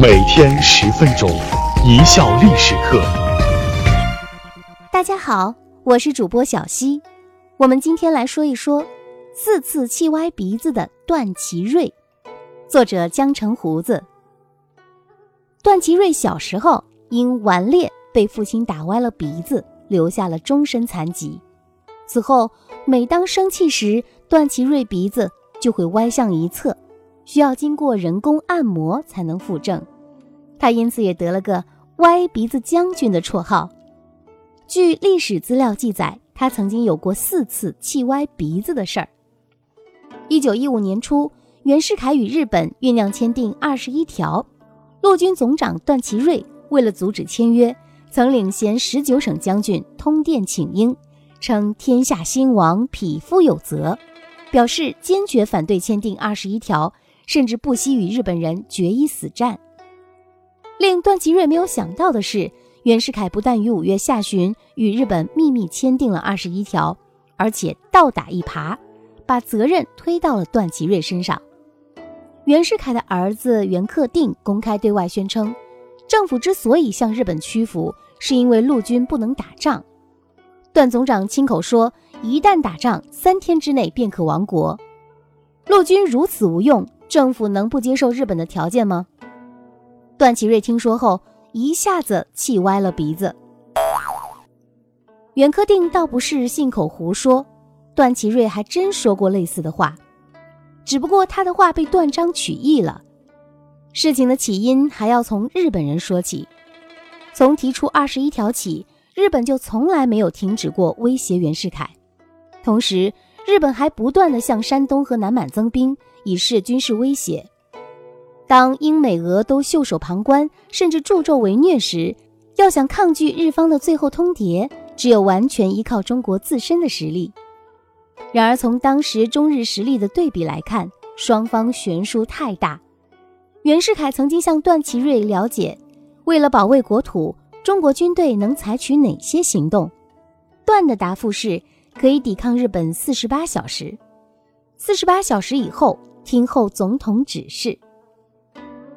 每天十分钟，一笑历史课。大家好，我是主播小溪，我们今天来说一说四次气歪鼻子的段祺瑞。作者江城胡子。段祺瑞小时候因顽劣被父亲打歪了鼻子，留下了终身残疾。此后，每当生气时，段祺瑞鼻子就会歪向一侧。需要经过人工按摩才能复正，他因此也得了个“歪鼻子将军”的绰号。据历史资料记载，他曾经有过四次气歪鼻子的事儿。一九一五年初，袁世凯与日本酝酿签订二十一条，陆军总长段祺瑞为了阻止签约，曾领衔十九省将军通电请缨，称天下兴亡，匹夫有责，表示坚决反对签订二十一条。甚至不惜与日本人决一死战。令段祺瑞没有想到的是，袁世凯不但于五月下旬与日本秘密签订了二十一条，而且倒打一耙，把责任推到了段祺瑞身上。袁世凯的儿子袁克定公开对外宣称，政府之所以向日本屈服，是因为陆军不能打仗。段总长亲口说，一旦打仗，三天之内便可亡国。陆军如此无用。政府能不接受日本的条件吗？段祺瑞听说后，一下子气歪了鼻子。袁克定倒不是信口胡说，段祺瑞还真说过类似的话，只不过他的话被断章取义了。事情的起因还要从日本人说起。从提出二十一条起，日本就从来没有停止过威胁袁世凯，同时。日本还不断地向山东和南满增兵，以示军事威胁。当英美俄都袖手旁观，甚至助纣为虐时，要想抗拒日方的最后通牒，只有完全依靠中国自身的实力。然而，从当时中日实力的对比来看，双方悬殊太大。袁世凯曾经向段祺瑞了解，为了保卫国土，中国军队能采取哪些行动？段的答复是。可以抵抗日本四十八小时，四十八小时以后听候总统指示。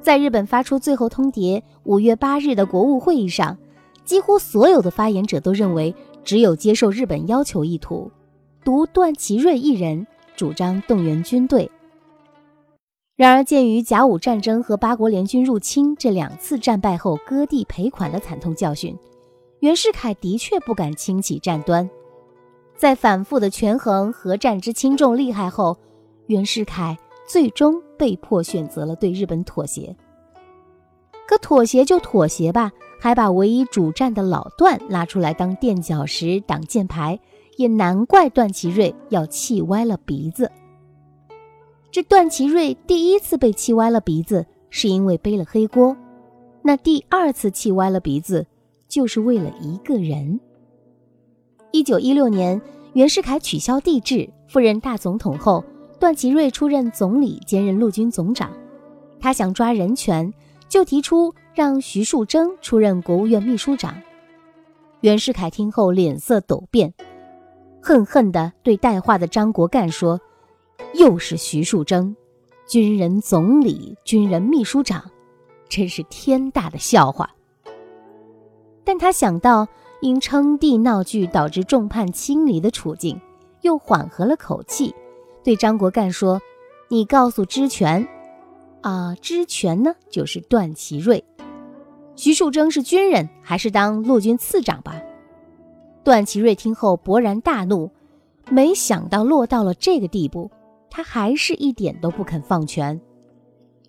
在日本发出最后通牒五月八日的国务会议上，几乎所有的发言者都认为只有接受日本要求意图，独段祺瑞一人主张动员军队。然而，鉴于甲午战争和八国联军入侵这两次战败后割地赔款的惨痛教训，袁世凯的确不敢轻启战端。在反复的权衡核战之轻重利害后，袁世凯最终被迫选择了对日本妥协。可妥协就妥协吧，还把唯一主战的老段拉出来当垫脚石、挡箭牌，也难怪段祺瑞要气歪了鼻子。这段祺瑞第一次被气歪了鼻子，是因为背了黑锅；那第二次气歪了鼻子，就是为了一个人。一九一六年，袁世凯取消帝制，赴任大总统后，段祺瑞出任总理，兼任陆军总长。他想抓人权，就提出让徐树铮出任国务院秘书长。袁世凯听后脸色陡变，恨恨地对带话的张国干说：“又是徐树铮，军人总理、军人秘书长，真是天大的笑话。”但他想到。因称帝闹剧导致众叛亲离的处境，又缓和了口气，对张国干说：“你告诉知权，啊，知权呢就是段祺瑞，徐树铮是军人，还是当陆军次长吧？”段祺瑞听后勃然大怒，没想到落到了这个地步，他还是一点都不肯放权。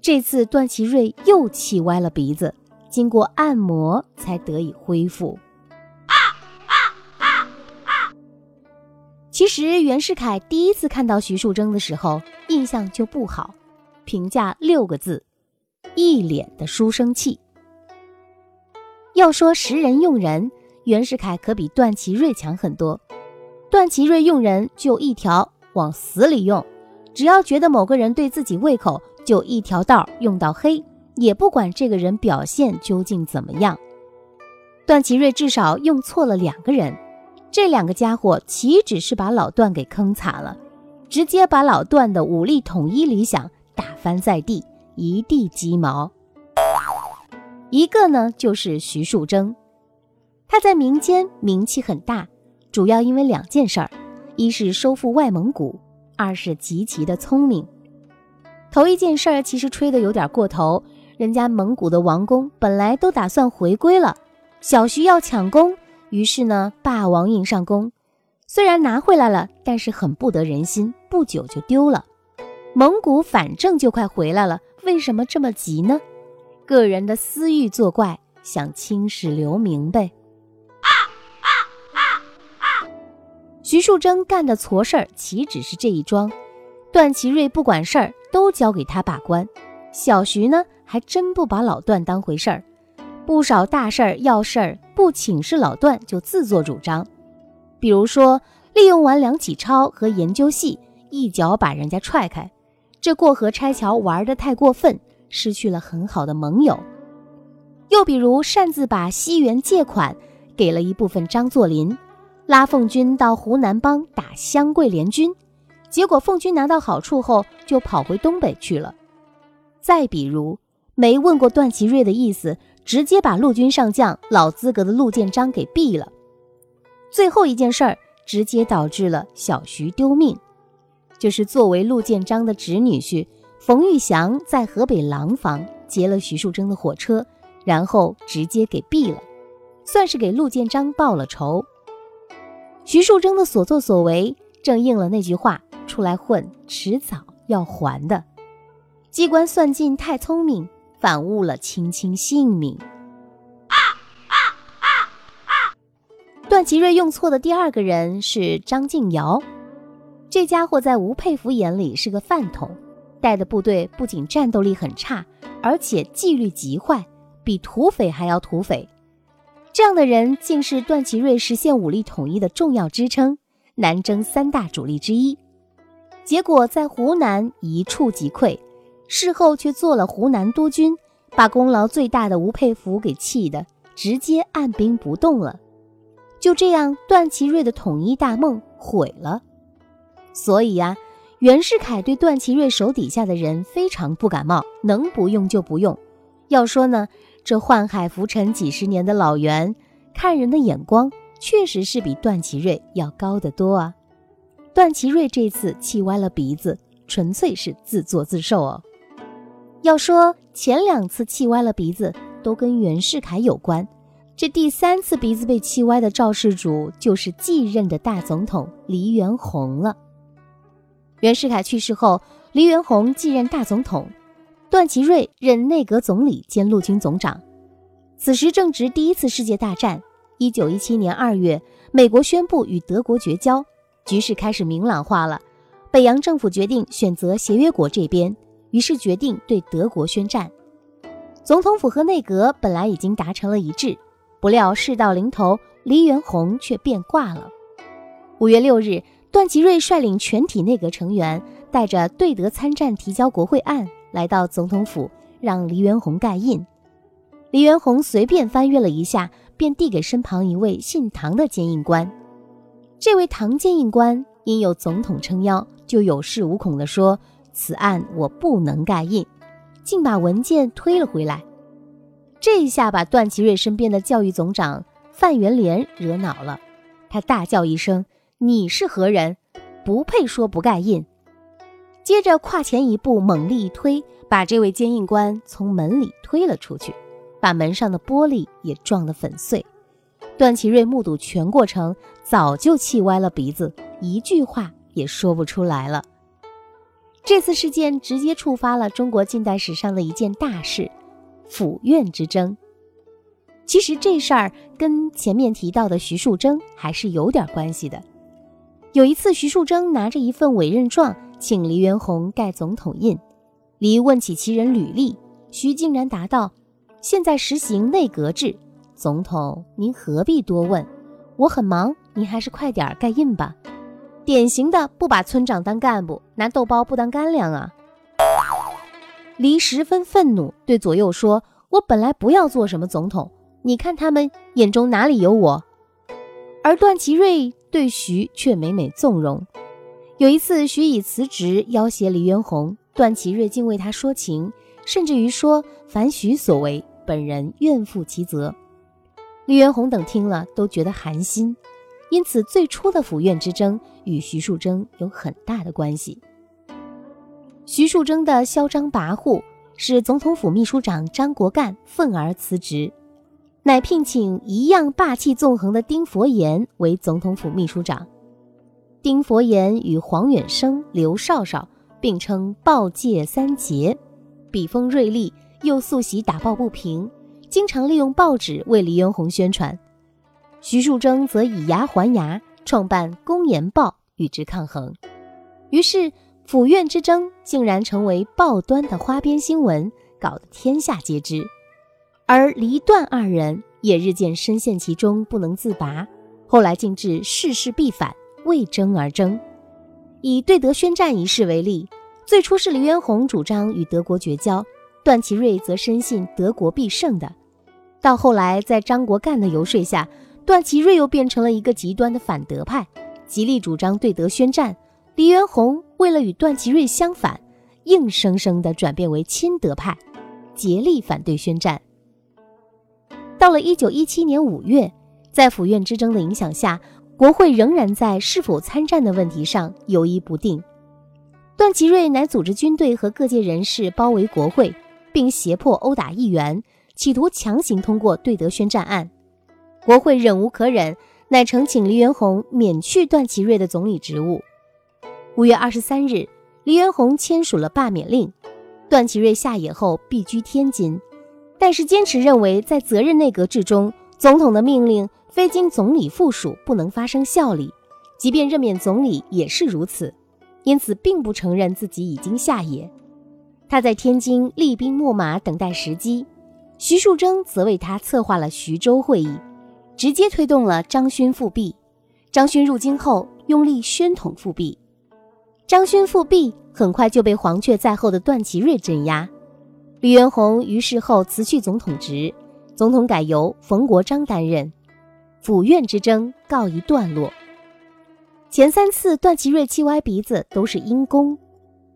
这次段祺瑞又气歪了鼻子，经过按摩才得以恢复。其实袁世凯第一次看到徐树铮的时候，印象就不好，评价六个字：一脸的书生气。要说识人用人，袁世凯可比段祺瑞强很多。段祺瑞用人就一条，往死里用，只要觉得某个人对自己胃口，就一条道用到黑，也不管这个人表现究竟怎么样。段祺瑞至少用错了两个人。这两个家伙岂止是把老段给坑惨了，直接把老段的武力统一理想打翻在地，一地鸡毛。一个呢就是徐树铮，他在民间名气很大，主要因为两件事儿：一是收复外蒙古，二是极其的聪明。头一件事儿其实吹得有点过头，人家蒙古的王公本来都打算回归了，小徐要抢功，于是呢霸王硬上弓，虽然拿回来了，但是很不得人心，不久就丢了。蒙古反正就快回来了，为什么这么急呢？个人的私欲作怪，想青史留名呗。徐树铮干的错事儿岂止是这一桩？段祺瑞不管事儿，都交给他把关。小徐呢，还真不把老段当回事儿，不少大事儿要事儿不请示老段就自作主张。比如说，利用完梁启超和研究系，一脚把人家踹开。这过河拆桥玩得太过分，失去了很好的盟友。又比如擅自把西园借款给了一部分张作霖，拉奉军到湖南帮打湘桂联军，结果奉军拿到好处后就跑回东北去了。再比如没问过段祺瑞的意思，直接把陆军上将老资格的陆建章给毙了。最后一件事儿，直接导致了小徐丢命。就是作为陆建章的侄女婿，冯玉祥在河北廊坊劫了徐树铮的火车，然后直接给毙了，算是给陆建章报了仇。徐树铮的所作所为，正应了那句话：出来混，迟早要还的。机关算尽太聪明，反误了卿卿性命。段祺瑞用错的第二个人是张敬尧。这家伙在吴佩孚眼里是个饭桶，带的部队不仅战斗力很差，而且纪律极坏，比土匪还要土匪。这样的人竟是段祺瑞实现武力统一的重要支撑，南征三大主力之一。结果在湖南一触即溃，事后却做了湖南督军，把功劳最大的吴佩孚给气的直接按兵不动了。就这样，段祺瑞的统一大梦毁了。所以呀，袁世凯对段祺瑞手底下的人非常不感冒，能不用就不用。要说呢，这宦海浮沉几十年的老袁，看人的眼光确实是比段祺瑞要高得多啊。段祺瑞这次气歪了鼻子，纯粹是自作自受哦。要说前两次气歪了鼻子都跟袁世凯有关，这第三次鼻子被气歪的肇事主就是继任的大总统黎元洪了。袁世凯去世后，黎元洪继任大总统，段祺瑞任内阁总理兼陆军总长。此时正值第一次世界大战。一九一七年二月，美国宣布与德国绝交，局势开始明朗化了。北洋政府决定选择协约国这边，于是决定对德国宣战。总统府和内阁本来已经达成了一致，不料事到临头，黎元洪却变卦了。五月六日。段祺瑞率领全体内阁成员，带着对德参战提交国会案，来到总统府，让黎元洪盖印。黎元洪随便翻阅了一下，便递给身旁一位姓唐的监印官。这位唐监印官因有总统撑腰，就有恃无恐地说：“此案我不能盖印。”竟把文件推了回来。这一下把段祺瑞身边的教育总长范元濂惹恼了，他大叫一声。你是何人？不配说不盖印。接着跨前一步，猛力一推，把这位监印官从门里推了出去，把门上的玻璃也撞得粉碎。段祺瑞目睹全过程，早就气歪了鼻子，一句话也说不出来了。这次事件直接触发了中国近代史上的一件大事——府院之争。其实这事儿跟前面提到的徐树铮还是有点关系的。有一次，徐树铮拿着一份委任状，请黎元洪盖总统印。黎问起其人履历，徐竟然答道：“现在实行内阁制，总统您何必多问？我很忙，您还是快点盖印吧。”典型的不把村长当干部，拿豆包不当干粮啊！黎十分愤怒，对左右说：“我本来不要做什么总统，你看他们眼中哪里有我？”而段祺瑞。对徐却每每纵容。有一次，徐以辞职要挟黎元洪，段祺瑞竟为他说情，甚至于说：“凡徐所为，本人愿负其责。黎元洪等听了都觉得寒心，因此最初的府院之争与徐树铮有很大的关系。徐树铮的嚣张跋扈，使总统府秘书长张国干愤而辞职，乃聘请一样霸气纵横的丁佛言为总统府秘书长。丁佛言与黄远生、刘少少并称“报界三杰”，笔锋锐利，又素习打抱不平。经常利用报纸为黎元洪宣传，徐树铮则以牙还牙，创办《公言报》与之抗衡。于是府院之争竟然成为报端的花边新闻，搞得天下皆知。而黎段二人也日渐深陷其中，不能自拔。后来竟至事事必反，为争而争。以对德宣战一事为例，最初是黎元洪主张与德国绝交，段祺瑞则深信德国必胜的。到后来，在张国干的游说下，段祺瑞又变成了一个极端的反德派，极力主张对德宣战。黎元洪为了与段祺瑞相反，硬生生地转变为亲德派，竭力反对宣战。到了一九一七年五月，在府院之争的影响下，国会仍然在是否参战的问题上犹疑不定。段祺瑞乃组织军队和各界人士包围国会，并胁迫殴打议员。企图强行通过对德宣战案，国会忍无可忍，乃呈请黎元洪免去段祺瑞的总理职务。五月二十三日，黎元洪签署了罢免令，段祺瑞下野后避居天津，但是坚持认为在责任内阁制中，总统的命令非经总理附属不能发生效力，即便任免总理也是如此，因此并不承认自己已经下野。他在天津厉兵秣马，等待时机。徐树铮则为他策划了徐州会议，直接推动了张勋复辟。张勋入京后，拥立宣统复辟。张勋复辟很快就被黄雀在后的段祺瑞镇压。李元洪于是后辞去总统职，总统改由冯国璋担任。府院之争告一段落。前三次段祺瑞气歪鼻子都是因公，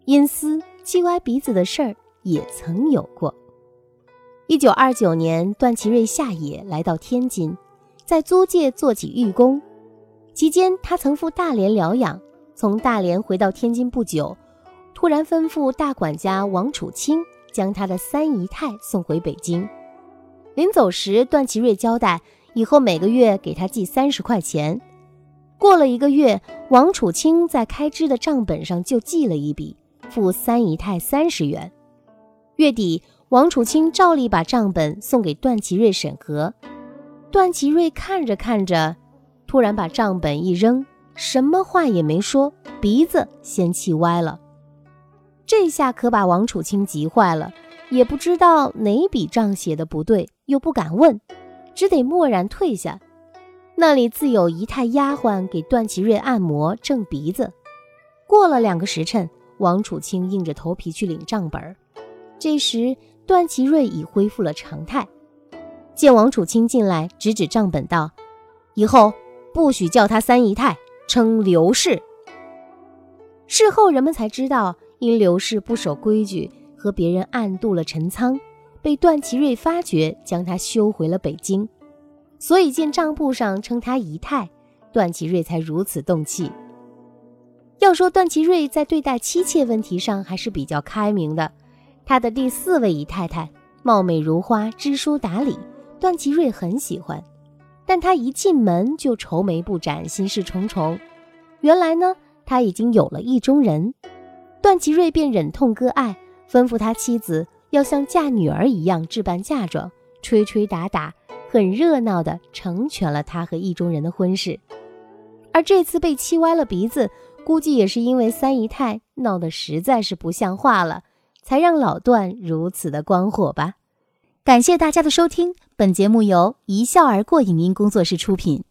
因私气歪鼻子的事儿也曾有过。一九二九年，段祺瑞下野来到天津，在租界做起寓工。期间，他曾赴大连疗养。从大连回到天津不久，突然吩咐大管家王楚清将他的三姨太送回北京。临走时，段祺瑞交代以后每个月给他寄三十块钱。过了一个月，王楚清在开支的账本上就记了一笔，付三姨太三十元。月底。王楚清照例把账本送给段祺瑞审核，段祺瑞看着看着，突然把账本一扔，什么话也没说，鼻子先气歪了。这下可把王楚清急坏了，也不知道哪笔账写的不对，又不敢问，只得默然退下。那里自有姨太丫鬟给段祺瑞按摩正鼻子。过了两个时辰，王楚清硬着头皮去领账本，这时。段祺瑞已恢复了常态，见王楚清进来，指指账本道：“以后不许叫他三姨太，称刘氏。”事后人们才知道，因刘氏不守规矩，和别人暗度了陈仓，被段祺瑞发觉，将他休回了北京，所以见账簿上称他姨太，段祺瑞才如此动气。要说段祺瑞在对待妻妾问题上还是比较开明的。他的第四位姨太太貌美如花，知书达理，段祺瑞很喜欢。但他一进门就愁眉不展，心事重重。原来呢，他已经有了意中人，段祺瑞便忍痛割爱，吩咐他妻子要像嫁女儿一样置办嫁妆，吹吹打打，很热闹的成全了他和意中人的婚事。而这次被气歪了鼻子，估计也是因为三姨太闹得实在是不像话了。才让老段如此的光火吧！感谢大家的收听，本节目由一笑而过影音工作室出品。